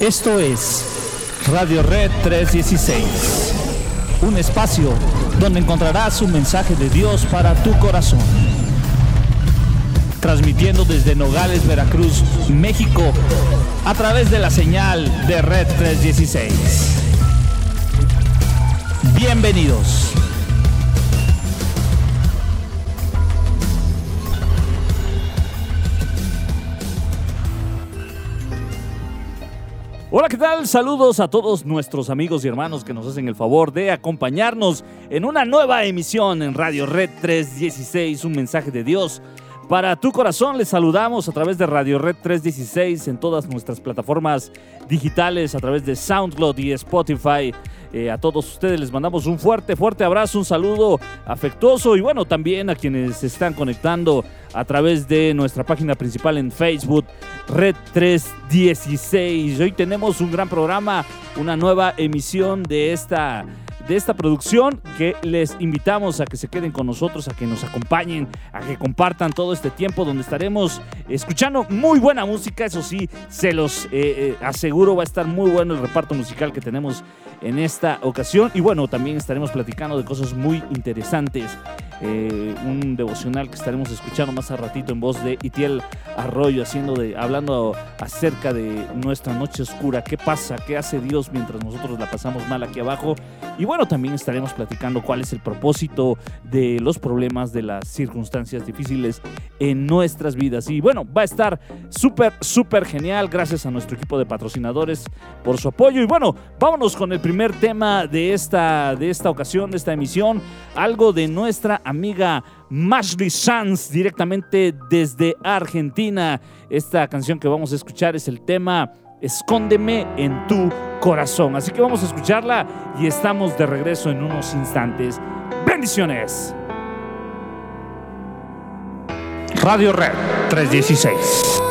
Esto es Radio Red 316, un espacio donde encontrarás un mensaje de Dios para tu corazón. Transmitiendo desde Nogales, Veracruz, México, a través de la señal de Red 316. Bienvenidos. Hola, ¿qué tal? Saludos a todos nuestros amigos y hermanos que nos hacen el favor de acompañarnos en una nueva emisión en Radio Red 316, un mensaje de Dios. Para tu corazón les saludamos a través de Radio Red 316 en todas nuestras plataformas digitales, a través de SoundCloud y Spotify. Eh, a todos ustedes les mandamos un fuerte, fuerte abrazo, un saludo afectuoso y bueno, también a quienes se están conectando a través de nuestra página principal en Facebook, Red 316. Hoy tenemos un gran programa, una nueva emisión de esta de esta producción que les invitamos a que se queden con nosotros, a que nos acompañen, a que compartan todo este tiempo donde estaremos escuchando muy buena música, eso sí, se los eh, eh, aseguro va a estar muy bueno el reparto musical que tenemos en esta ocasión. Y bueno, también estaremos platicando de cosas muy interesantes. Eh, un devocional que estaremos escuchando más a ratito en voz de Itiel Arroyo, haciendo de, hablando acerca de nuestra noche oscura. ¿Qué pasa? ¿Qué hace Dios mientras nosotros la pasamos mal aquí abajo? Y también estaremos platicando cuál es el propósito de los problemas, de las circunstancias difíciles en nuestras vidas. Y bueno, va a estar súper, súper genial. Gracias a nuestro equipo de patrocinadores por su apoyo. Y bueno, vámonos con el primer primer tema de esta, de esta ocasión, de esta emisión, algo de nuestra amiga Mashley Sanz directamente desde Argentina. Esta canción que vamos a escuchar es el tema Escóndeme en tu corazón. Así que vamos a escucharla y estamos de regreso en unos instantes. Bendiciones. Radio Red 316.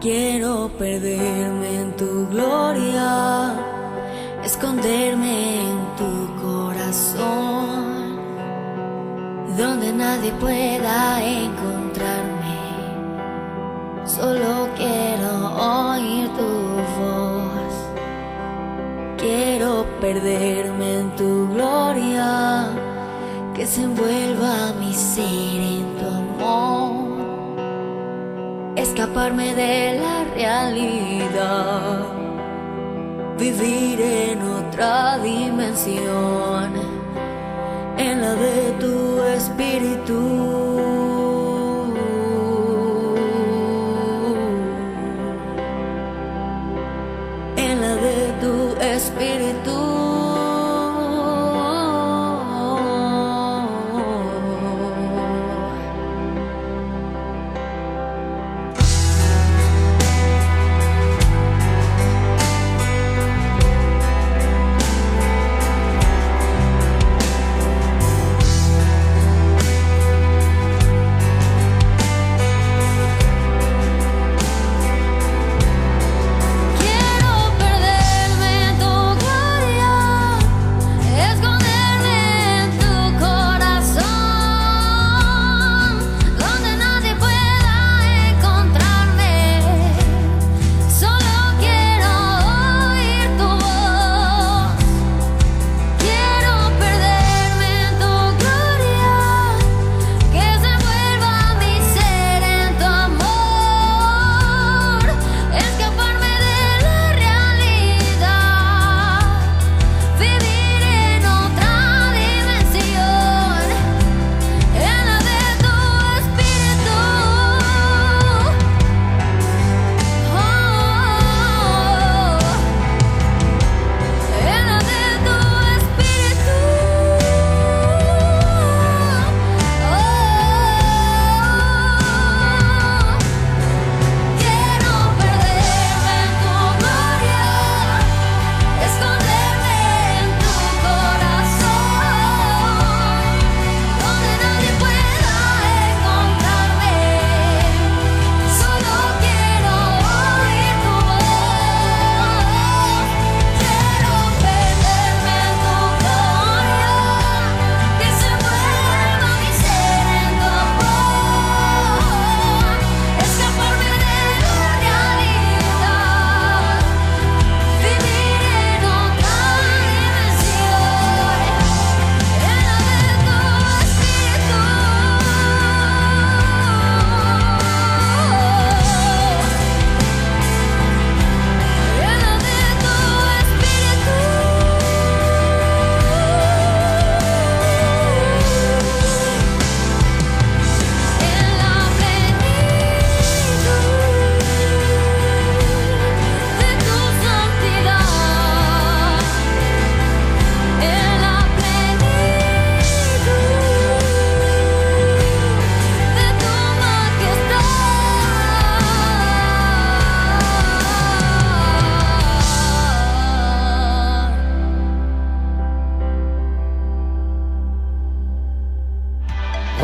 Quiero perderme en tu gloria, esconderme en donde nadie pueda encontrarme. Solo quiero oír tu voz. Quiero perderme en tu gloria, que se envuelva mi ser en tu amor escaparme de la realidad, vivir en otra dimensión, en la de tu espíritu.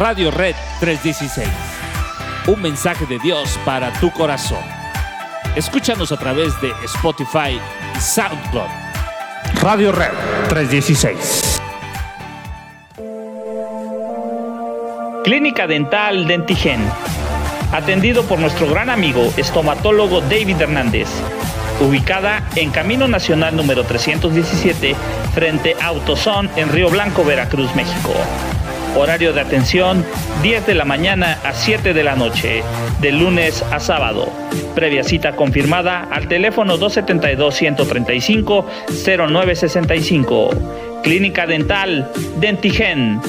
Radio Red 316. Un mensaje de Dios para tu corazón. Escúchanos a través de Spotify y SoundCloud. Radio Red 316. Clínica Dental Dentigen. Atendido por nuestro gran amigo estomatólogo David Hernández. Ubicada en Camino Nacional número 317, frente a Autosón en Río Blanco, Veracruz, México. Horario de atención 10 de la mañana a 7 de la noche, de lunes a sábado. Previa cita confirmada al teléfono 272-135-0965. Clínica Dental Dentigen.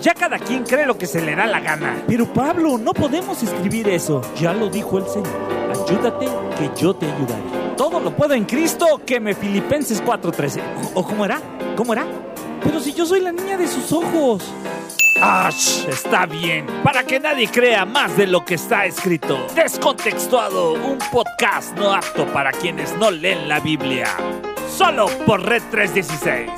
Ya cada quien cree lo que se le da la gana. Pero Pablo, no podemos escribir eso. Ya lo dijo el Señor. Ayúdate que yo te ayudaré. Todo lo puedo en Cristo que me Filipenses 4:13. ¿O cómo era? ¿Cómo era? Pero si yo soy la niña de sus ojos. ¡Ash! Está bien. Para que nadie crea más de lo que está escrito. Descontextuado, un podcast no apto para quienes no leen la Biblia. Solo por Red 316.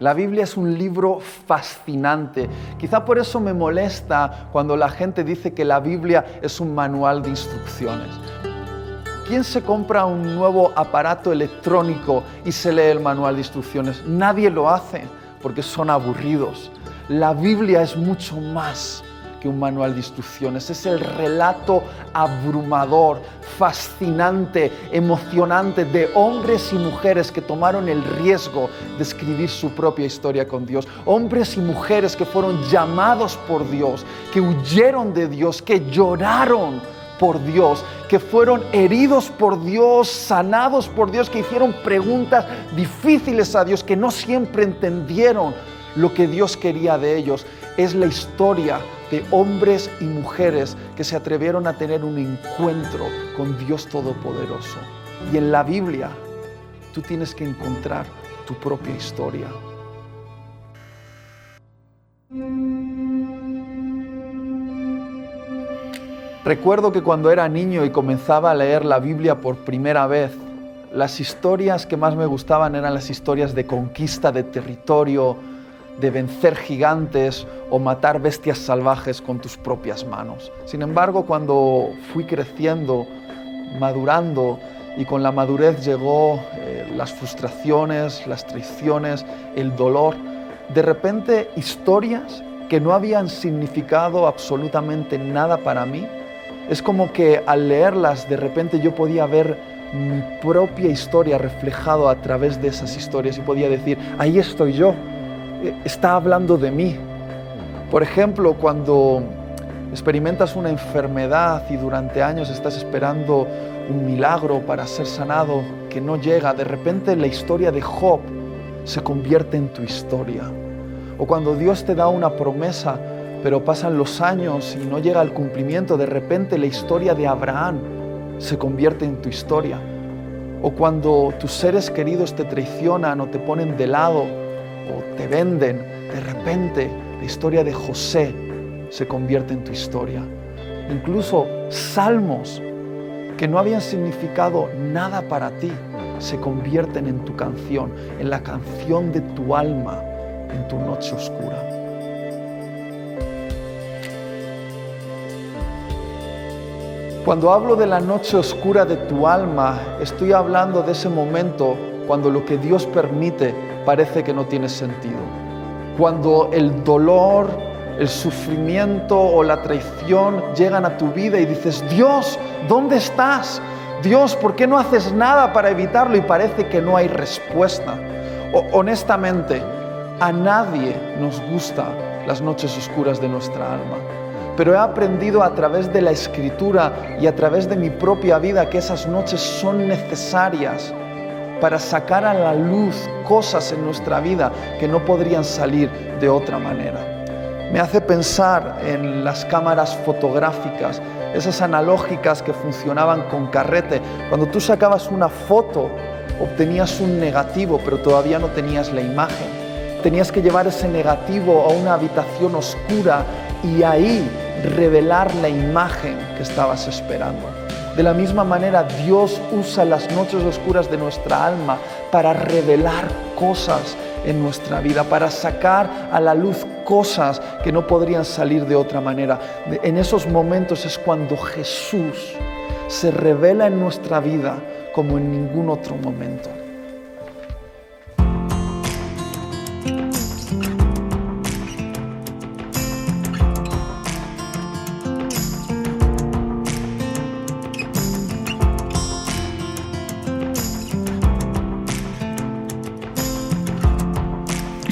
La Biblia es un libro fascinante. Quizá por eso me molesta cuando la gente dice que la Biblia es un manual de instrucciones. ¿Quién se compra un nuevo aparato electrónico y se lee el manual de instrucciones? Nadie lo hace porque son aburridos. La Biblia es mucho más que un manual de instrucciones. Es el relato abrumador, fascinante, emocionante de hombres y mujeres que tomaron el riesgo de escribir su propia historia con Dios. Hombres y mujeres que fueron llamados por Dios, que huyeron de Dios, que lloraron por Dios, que fueron heridos por Dios, sanados por Dios, que hicieron preguntas difíciles a Dios, que no siempre entendieron lo que Dios quería de ellos. Es la historia de hombres y mujeres que se atrevieron a tener un encuentro con Dios Todopoderoso. Y en la Biblia tú tienes que encontrar tu propia historia. Recuerdo que cuando era niño y comenzaba a leer la Biblia por primera vez, las historias que más me gustaban eran las historias de conquista de territorio, de vencer gigantes o matar bestias salvajes con tus propias manos. Sin embargo, cuando fui creciendo, madurando, y con la madurez llegó eh, las frustraciones, las traiciones, el dolor, de repente historias que no habían significado absolutamente nada para mí, es como que al leerlas de repente yo podía ver mi propia historia reflejado a través de esas historias y podía decir, ahí estoy yo, eh, está hablando de mí. Por ejemplo, cuando experimentas una enfermedad y durante años estás esperando un milagro para ser sanado que no llega, de repente la historia de Job se convierte en tu historia. O cuando Dios te da una promesa, pero pasan los años y no llega al cumplimiento, de repente la historia de Abraham se convierte en tu historia. O cuando tus seres queridos te traicionan o te ponen de lado o te venden, de repente la historia de José se convierte en tu historia. Incluso salmos que no habían significado nada para ti se convierten en tu canción, en la canción de tu alma, en tu noche oscura. Cuando hablo de la noche oscura de tu alma, estoy hablando de ese momento cuando lo que Dios permite parece que no tiene sentido. Cuando el dolor, el sufrimiento o la traición llegan a tu vida y dices, Dios, ¿dónde estás? Dios, ¿por qué no haces nada para evitarlo? Y parece que no hay respuesta. honestamente, a nadie nos gustan las noches oscuras de nuestra alma pero he aprendido a través de la escritura y a través de mi propia vida que esas noches son necesarias para sacar a la luz cosas en nuestra vida que no podrían salir de otra manera. Me hace pensar en las cámaras fotográficas, esas analógicas que funcionaban con carrete. Cuando tú sacabas una foto, obtenías un negativo, pero todavía no tenías la imagen. Tenías que llevar ese negativo a una habitación oscura y ahí revelar la imagen que estabas esperando. De la misma manera, Dios usa las noches oscuras de nuestra alma para revelar cosas en nuestra vida, para sacar a la luz cosas que no podrían salir de otra manera. En esos momentos es cuando Jesús se revela en nuestra vida como en ningún otro momento.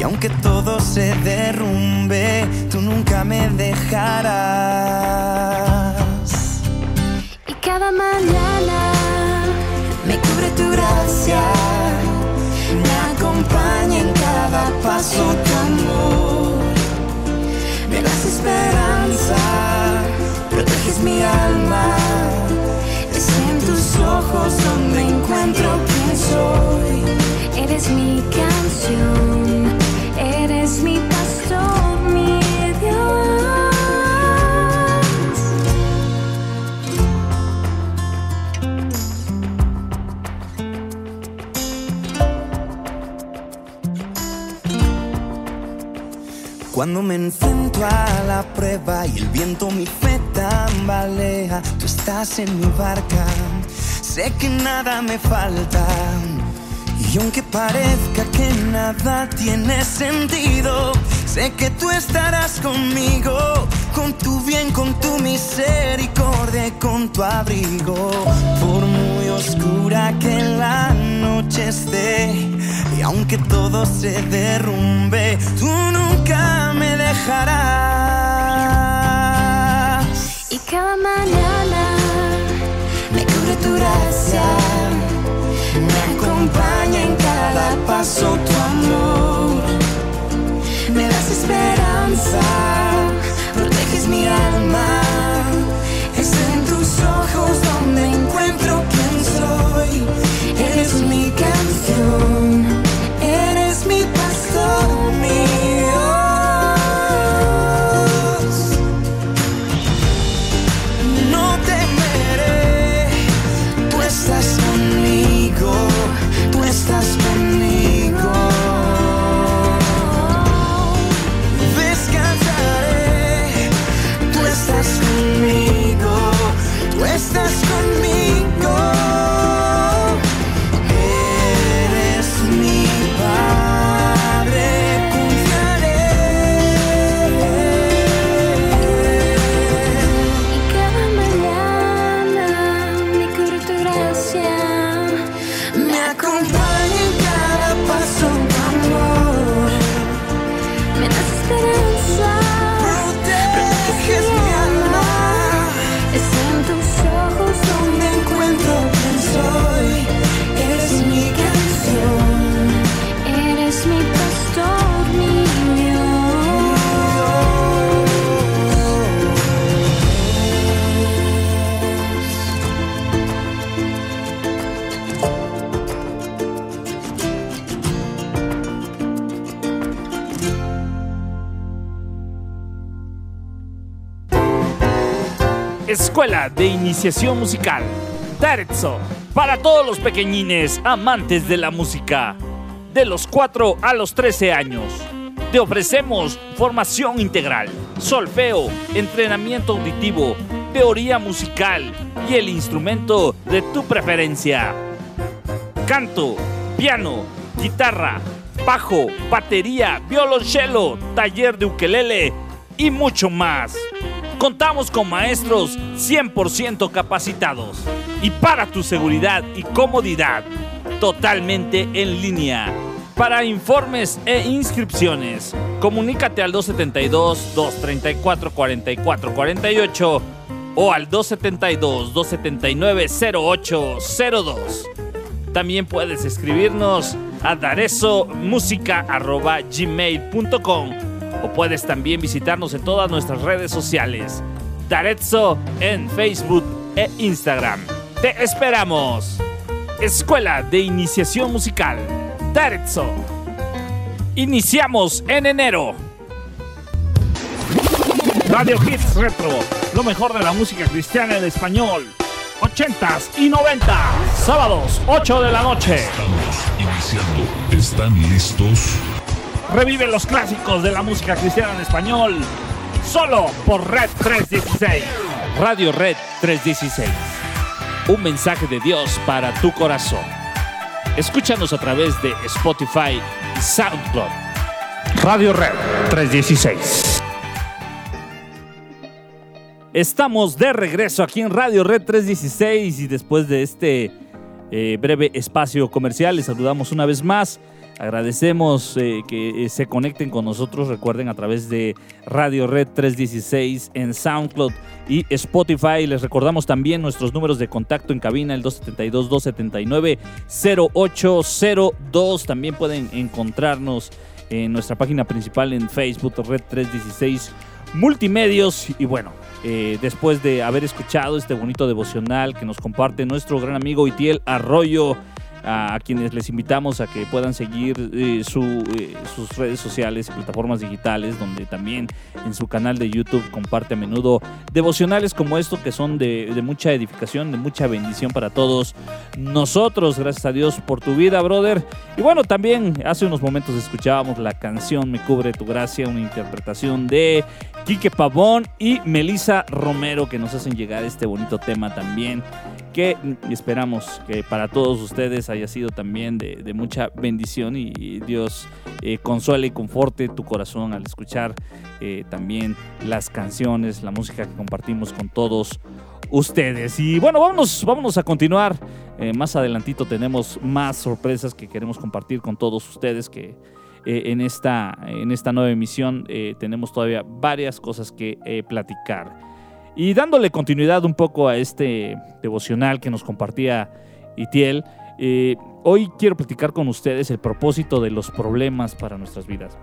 y aunque todo se derrumbe, tú nunca me dejarás. Y cada mañana me cubre tu gracia, me acompaña en cada paso tu amor. Me das esperanza, proteges mi alma. Es en tus ojos donde encuentro quién soy. Eres mi canción Cuando me enfrento a la prueba y el viento mi fe tambalea, tú estás en mi barca, sé que nada me falta y aunque parezca que nada tiene sentido, sé que tú estarás conmigo, con tu bien, con tu misericordia, con tu abrigo. Por muy oscura que la noche esté, y aunque todo se derrumbe, tú nunca Y cada mañana me cubre tu gracia acompaña en cada paso tu amor. Me das esperanza, proteges mi alma. De Iniciación Musical. Terzo. Para todos los pequeñines amantes de la música. De los 4 a los 13 años. Te ofrecemos formación integral, solfeo, entrenamiento auditivo, teoría musical y el instrumento de tu preferencia. Canto, piano, guitarra, bajo, batería, violonchelo, taller de ukelele y mucho más. Contamos con maestros 100% capacitados y para tu seguridad y comodidad, totalmente en línea. Para informes e inscripciones, comunícate al 272-234-4448 o al 272-279-0802. También puedes escribirnos a darezomusica.gmail.com o puedes también visitarnos en todas nuestras redes sociales. Darezzo en Facebook e Instagram. ¡Te esperamos! Escuela de Iniciación Musical. Darezzo. Iniciamos en enero. Radio Hits Retro, lo mejor de la música cristiana en español. 80s y 90 sábados 8 de la noche. Estamos iniciando. ¿Están listos? Revive los clásicos de la música cristiana en español. Solo por Red 316. Radio Red 316. Un mensaje de Dios para tu corazón. Escúchanos a través de Spotify y SoundCloud. Radio Red 316. Estamos de regreso aquí en Radio Red 316 y después de este eh, breve espacio comercial les saludamos una vez más. Agradecemos eh, que eh, se conecten con nosotros, recuerden a través de Radio Red 316 en SoundCloud y Spotify. Les recordamos también nuestros números de contacto en cabina, el 272-279-0802. También pueden encontrarnos en nuestra página principal en Facebook, Red 316 Multimedios. Y bueno, eh, después de haber escuchado este bonito devocional que nos comparte nuestro gran amigo Itiel Arroyo, a, quienes les invitamos a que puedan seguir eh, eh, sus redes sociales y plataformas digitales, donde también en su canal de YouTube comparte a menudo devocionales como esto, que son de, de mucha edificación, de mucha bendición para todos nosotros. Gracias a Dios por tu vida, brother. Y bueno, también hace unos momentos escuchábamos la canción Me cubre tu gracia, una interpretación de Quique Pavón y Melissa Romero que nos hacen llegar este bonito tema también que esperamos que para todos ustedes haya sido también de, mucha bendición y, Dios eh, consuele y conforte tu corazón al escuchar eh, también las canciones, la música que compartimos con todos ustedes. Y bueno, vámonos, vámonos a continuar. Eh, más adelantito tenemos más sorpresas que queremos compartir con todos ustedes que en, esta, en esta nueva emisión tenemos todavía varias cosas que platicar. Y dándole continuidad un poco a este devocional que nos compartía Itiel, eh, hoy quiero platicar con ustedes el propósito de los problemas para nuestras vidas.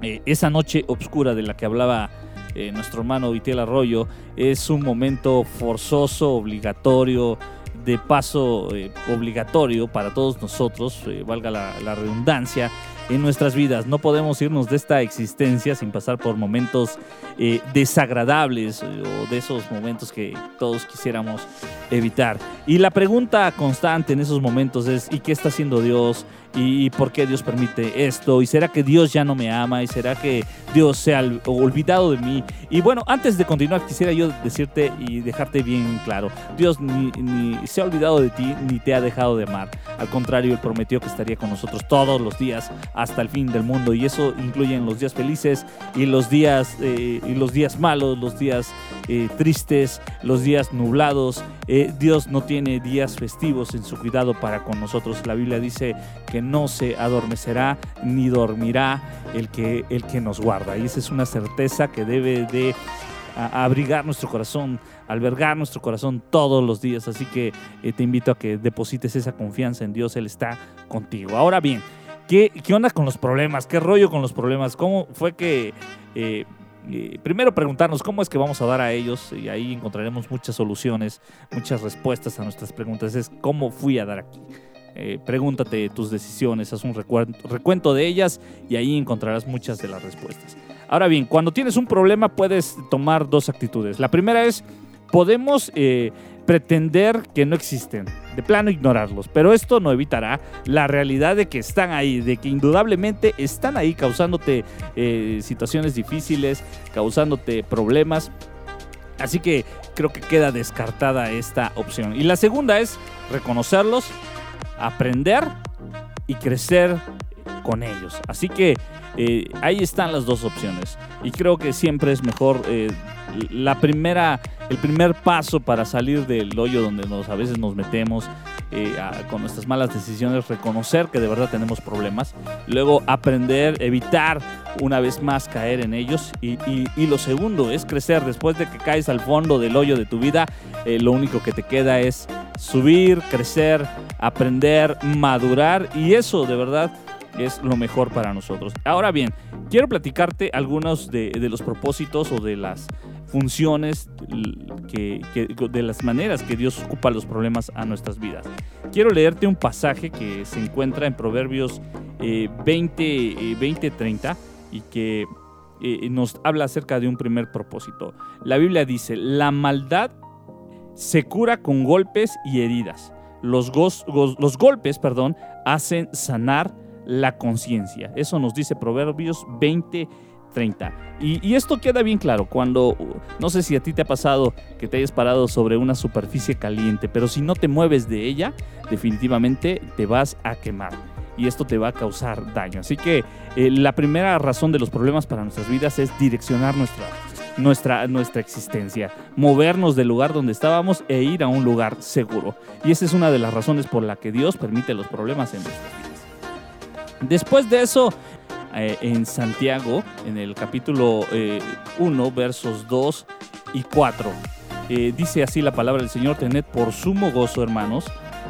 Eh, esa noche oscura de la que hablaba eh, nuestro hermano Itiel Arroyo es un momento forzoso, obligatorio, de paso obligatorio para todos nosotros, valga la redundancia, en nuestras vidas. No podemos irnos de esta existencia sin pasar por momentos eh, desagradables eh, o de esos momentos que todos quisiéramos evitar. Y la pregunta constante en esos momentos es, ¿y qué está haciendo Dios? ¿Y por qué Dios permite esto? ¿Y será que Dios ya no me ama? ¿Y será que Dios se ha ol- olvidado de mí? Y bueno, antes de continuar, quisiera yo decirte y dejarte bien claro, Dios ni, se ha olvidado de ti ni te ha dejado de amar. Al contrario, Él prometió que estaría con nosotros todos los días hasta el fin del mundo. Y eso incluye los días felices y los días, eh, y los días malos, los días eh, tristes, los días nublados. Eh, Dios no tiene días festivos en su cuidado para con nosotros. La Biblia dice que no se adormecerá ni dormirá el que, el que nos guarda. Y esa es una certeza que debe de abrigar nuestro corazón, albergar nuestro corazón todos los días. Así que eh, te invito a que deposites esa confianza en Dios. Él está contigo. Ahora bien, ¿qué, qué onda con los problemas? ¿Qué rollo con los problemas? ¿Cómo fue que... eh, eh, primero preguntarnos cómo es que vamos a dar a ellos y ahí encontraremos muchas soluciones, muchas respuestas a nuestras preguntas. Es cómo fui a dar aquí. Eh, pregúntate tus decisiones, haz un recuento de ellas y ahí encontrarás muchas de las respuestas. Ahora bien, cuando tienes un problema puedes tomar dos actitudes. La primera es, podemos eh, pretender que no existen, de plano ignorarlos, pero esto no evitará la realidad de que están ahí, de que indudablemente están ahí causándote eh, situaciones difíciles, causándote problemas. Así que creo que queda descartada esta opción. Y la segunda es reconocerlos, aprender y crecer con ellos. Así que eh, ahí están las dos opciones. Y creo que siempre es mejor eh, la primera, el primer paso para salir del hoyo donde nos, a veces nos metemos eh, a- con nuestras malas decisiones, reconocer que de verdad tenemos problemas, luego aprender, evitar una vez más caer en ellos y, y- y lo segundo es crecer después de que caes al fondo del hoyo de tu vida, eh, lo único que te queda es subir, crecer, aprender, madurar y eso de verdad es lo mejor para nosotros. Ahora bien, quiero platicarte algunos de, los propósitos o de las funciones, que, de las maneras que Dios ocupa los problemas a nuestras vidas. Quiero leerte un pasaje que se encuentra en Proverbios 20, 20 30 y que eh, nos habla acerca de un primer propósito. La Biblia dice, la maldad se cura con golpes y heridas. Los, golpes, perdón, hacen sanar la conciencia. Eso nos dice Proverbios 20, 30. Y, esto queda bien claro cuando, no sé si a ti te ha pasado que te hayas parado sobre una superficie caliente, pero si no te mueves de ella, definitivamente te vas a quemar. Y esto te va a causar daño. Así que eh, la primera razón de los problemas para nuestras vidas es direccionar nuestra, nuestra, nuestra existencia, movernos del lugar donde estábamos e ir a un lugar seguro. Y esa es una de las razones por la que Dios permite los problemas en nuestras vidas. Después de eso, eh, en Santiago, en el capítulo 1, eh, versos 2 y 4, eh, dice así la palabra del Señor, tened por sumo gozo, hermanos,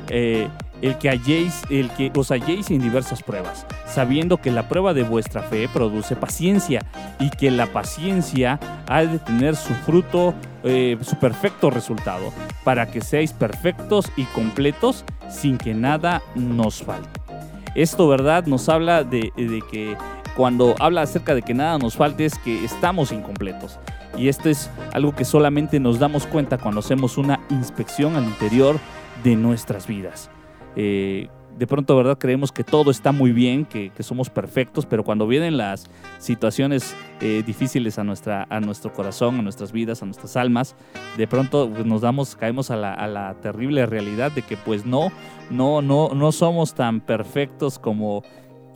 el que halléis, el que os halléis en diversas pruebas, sabiendo que la prueba de vuestra fe produce paciencia y que la paciencia ha de tener su fruto, su perfecto resultado, para que seáis perfectos y completos sin que nada nos falte. Esto, ¿verdad? Nos habla de, que cuando habla acerca de que nada nos falte es que estamos incompletos. Y esto es algo que solamente nos damos cuenta cuando hacemos una inspección al interior de nuestras vidas. Eh, de pronto, ¿verdad? Creemos que todo está muy bien, que, somos perfectos, pero cuando vienen las situaciones eh, difíciles a, nuestra, a nuestro corazón, a nuestras vidas, a nuestras almas, de pronto nos damos, caemos a la, terrible realidad de que pues no, no, no, no somos tan perfectos como,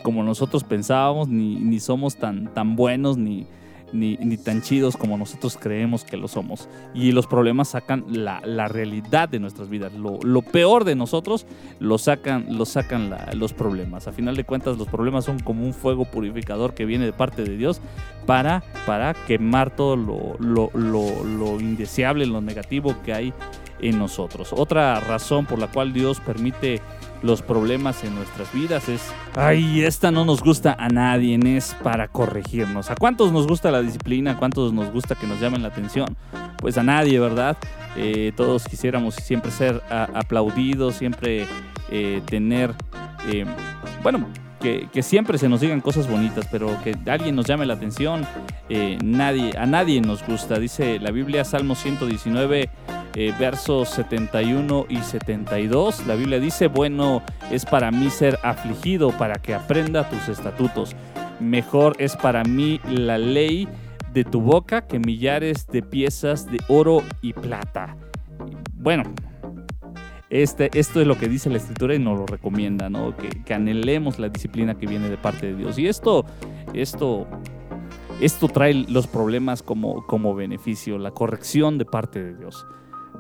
como nosotros pensábamos, ni, ni somos tan, tan buenos, ni, ni, tan chidos como nosotros creemos que lo somos. Y los problemas sacan la, realidad de nuestras vidas. Lo, peor de nosotros lo sacan, lo sacan los problemas. A final de cuentas, los problemas son como un fuego purificador que viene de parte de Dios para, para quemar todo lo, lo, lo indeseable, lo negativo que hay en nosotros. Otra razón por la cual Dios permite los problemas en nuestras vidas es, ay, esta no nos gusta a nadie, es para corregirnos. ¿A cuántos nos gusta la disciplina? ¿A cuántos nos gusta que nos llamen la atención? Pues a nadie, ¿verdad? Eh, todos quisiéramos siempre ser aplaudidos, siempre eh, tener, eh, bueno, que, siempre se nos digan cosas bonitas, pero que alguien nos llame la atención, nadie, a nadie nos gusta. Dice la Biblia, Salmo 119, eh, versos 71 y 72. La Biblia dice, bueno es para mí ser afligido para que aprenda tus estatutos. Mejor es para mí la ley de tu boca que millares de piezas de oro y plata. Bueno, este, esto es lo que dice la escritura y nos lo recomienda, ¿no? Que, anhelemos la disciplina que viene de parte de Dios. Y esto, esto, esto trae los problemas como, como beneficio, la corrección de parte de Dios.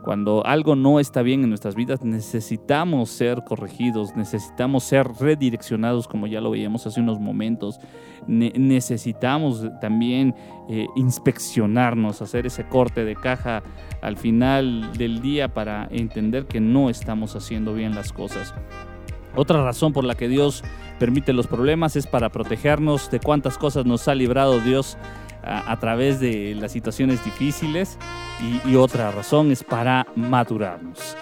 Cuando algo no está bien en nuestras vidas, necesitamos ser corregidos, necesitamos ser redireccionados, como ya lo veíamos hace unos momentos. necesitamos también eh, inspeccionarnos, hacer ese corte de caja al final del día para entender que no estamos haciendo bien las cosas. Otra razón por la que Dios permite los problemas es para protegernos de cuántas cosas nos ha librado Dios a, través de las situaciones difíciles y, otra razón es para madurarnos.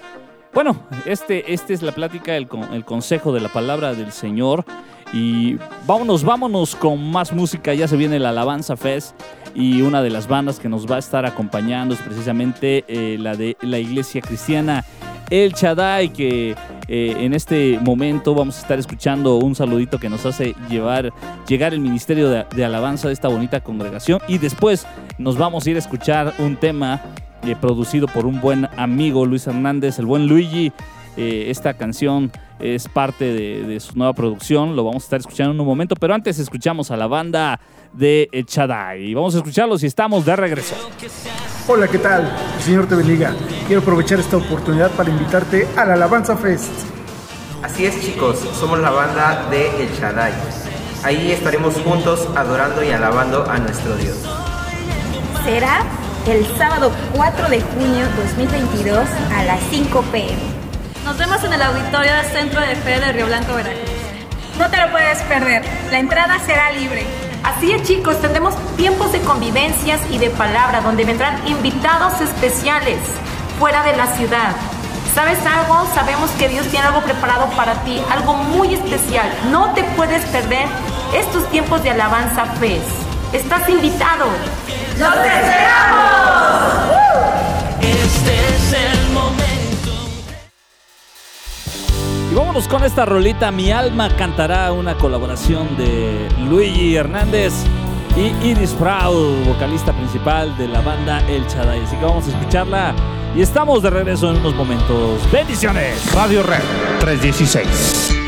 Bueno, este, este es la plática, el, el consejo de la palabra del Señor. Y vámonos, vámonos con más música. Ya se viene la Alabanza Fest y una de las bandas que nos va a estar acompañando es precisamente eh, la de la Iglesia Cristiana El Chadai, que eh, en este momento vamos a estar escuchando un saludito que nos hace llevar, llegar el Ministerio de, Alabanza de esta bonita congregación y después nos vamos a ir a escuchar un tema eh, producido por un buen amigo Luis Hernández, el buen Luigi. Eh, esta canción es parte de, su nueva producción, lo vamos a estar escuchando en un momento, pero antes escuchamos a la banda de Chadai. Vamos a escucharlos y estamos de regreso. Hola, ¿qué tal? El Señor te bendiga. Quiero aprovechar esta oportunidad para invitarte a la Alabanza Fest. Así es, chicos, somos la banda de El Shaddai. Ahí estaremos juntos adorando y alabando a nuestro Dios. Será el sábado 4 de junio 2022 a las 5 pm. Nos vemos en el auditorio del Centro de Fe de Río Blanco, Veracruz. No te lo puedes perder. La entrada será libre. Así es chicos, tendremos tiempos de convivencias y de palabra donde vendrán invitados especiales fuera de la ciudad. ¿Sabes algo? Sabemos que Dios tiene algo preparado para ti, algo muy especial. No te puedes perder estos tiempos de alabanza fe. Estás invitado. ¡Los esperamos! Vámonos con esta rolita. Mi alma cantará una colaboración de Luigi Hernández y Iris Proud, vocalista principal de la banda El Chaday. Así que vamos a escucharla y estamos de regreso en unos momentos. ¡Bendiciones! Radio Red 316.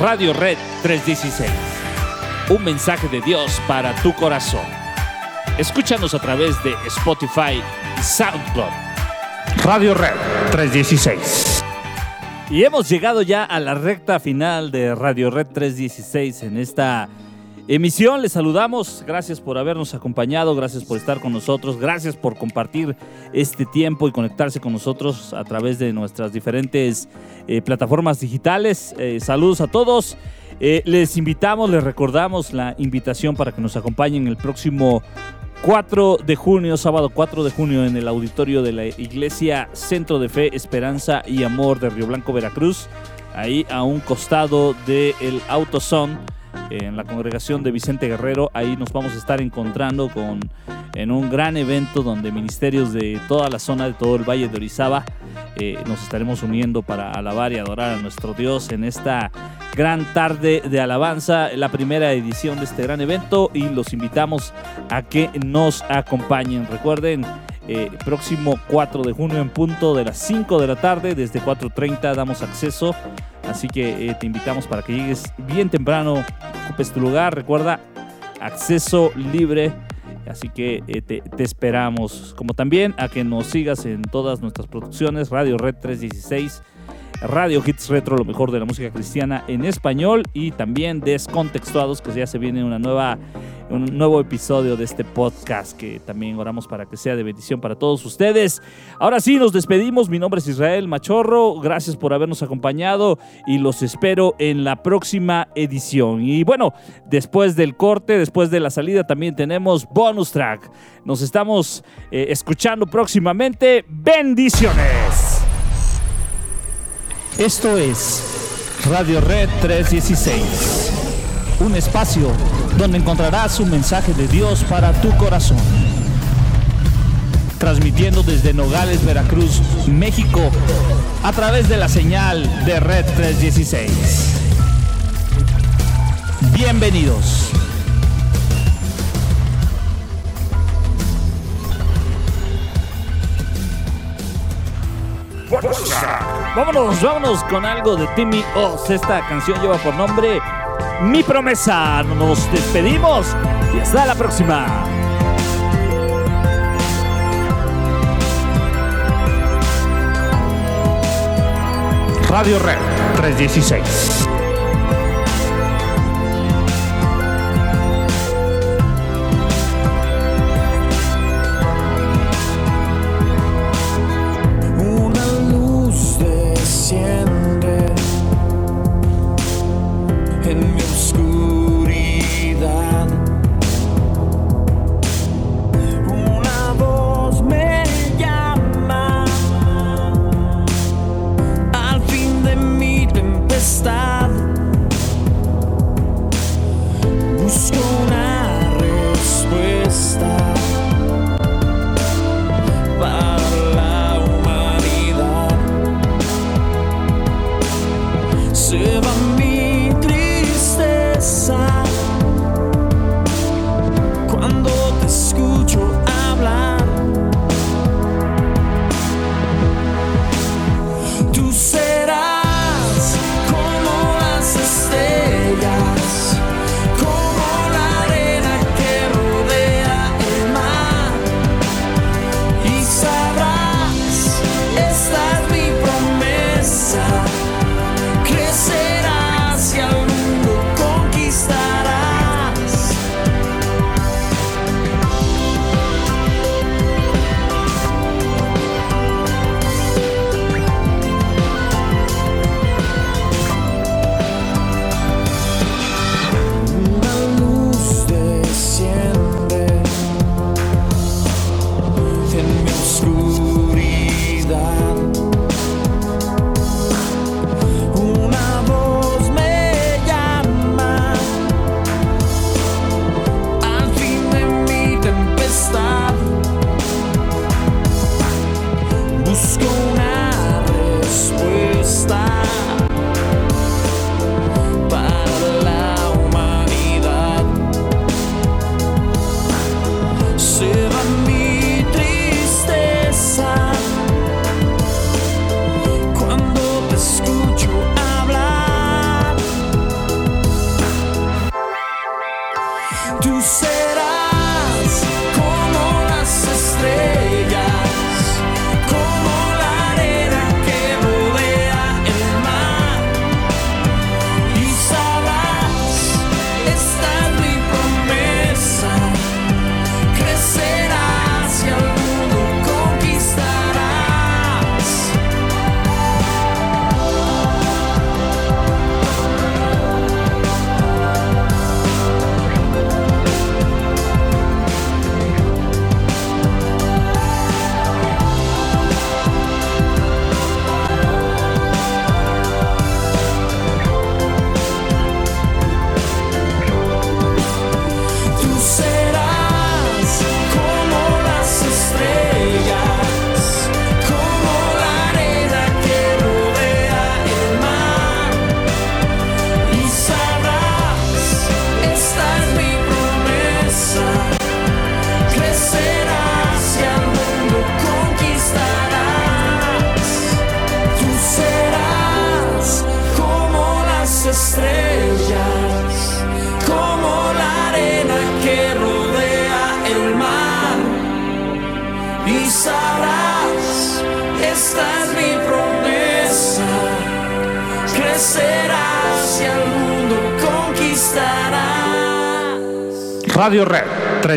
Radio Red 316. Un mensaje de Dios para tu corazón. Escúchanos a través de Spotify y SoundCloud. Radio Red 316. Y hemos llegado ya a la recta final de Radio Red 316 en esta emisión. Les saludamos. Gracias por habernos acompañado. Gracias por estar con nosotros. Gracias por compartir este tiempo y conectarse con nosotros a través de nuestras diferentes eh, plataformas digitales. Eh, saludos a todos. Eh, les invitamos, les recordamos la invitación para que nos acompañen el próximo 4 de junio, sábado 4 de junio, en el auditorio de la Iglesia Centro de Fe, Esperanza y Amor de Río Blanco, Veracruz. Ahí a un costado del AutoZone, en la congregación de Vicente Guerrero. Ahí nos vamos a estar encontrando con, en un gran evento donde ministerios de toda la zona, de todo el Valle de Orizaba, eh, nos estaremos uniendo para alabar y adorar a nuestro Dios en esta gran tarde de alabanza, la primera edición de este gran evento y los invitamos a que nos acompañen. Recuerden, eh, próximo 4 de junio en punto de las 5 de la tarde, desde 4.30 damos acceso, así que eh, te invitamos para que llegues bien temprano, ocupes tu lugar, recuerda, acceso libre Así que eh, te, te esperamos. Como también a que nos sigas en todas nuestras producciones, Radio Red 316. Radio Hits Retro, lo mejor de la música cristiana en español y también Descontextuados, que ya se viene una nueva, un nuevo episodio de este podcast que también oramos para que sea de bendición para todos ustedes. Ahora sí, nos despedimos. Mi nombre es Israel Machorro. Gracias por habernos acompañado y los espero en la próxima edición. Y bueno, después del corte, después de la salida, también tenemos bonus track. Nos estamos eh, escuchando próximamente. Bendiciones. Esto es Radio Red 316, un espacio donde encontrarás un mensaje de Dios para tu corazón. Transmitiendo desde Nogales, Veracruz, México, a través de la señal de Red 316. Bienvenidos. Vámonos, vámonos con algo de Timmy Oz. Esta canción lleva por nombre Mi promesa. Nos despedimos y hasta la próxima. Radio Red 316.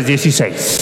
16.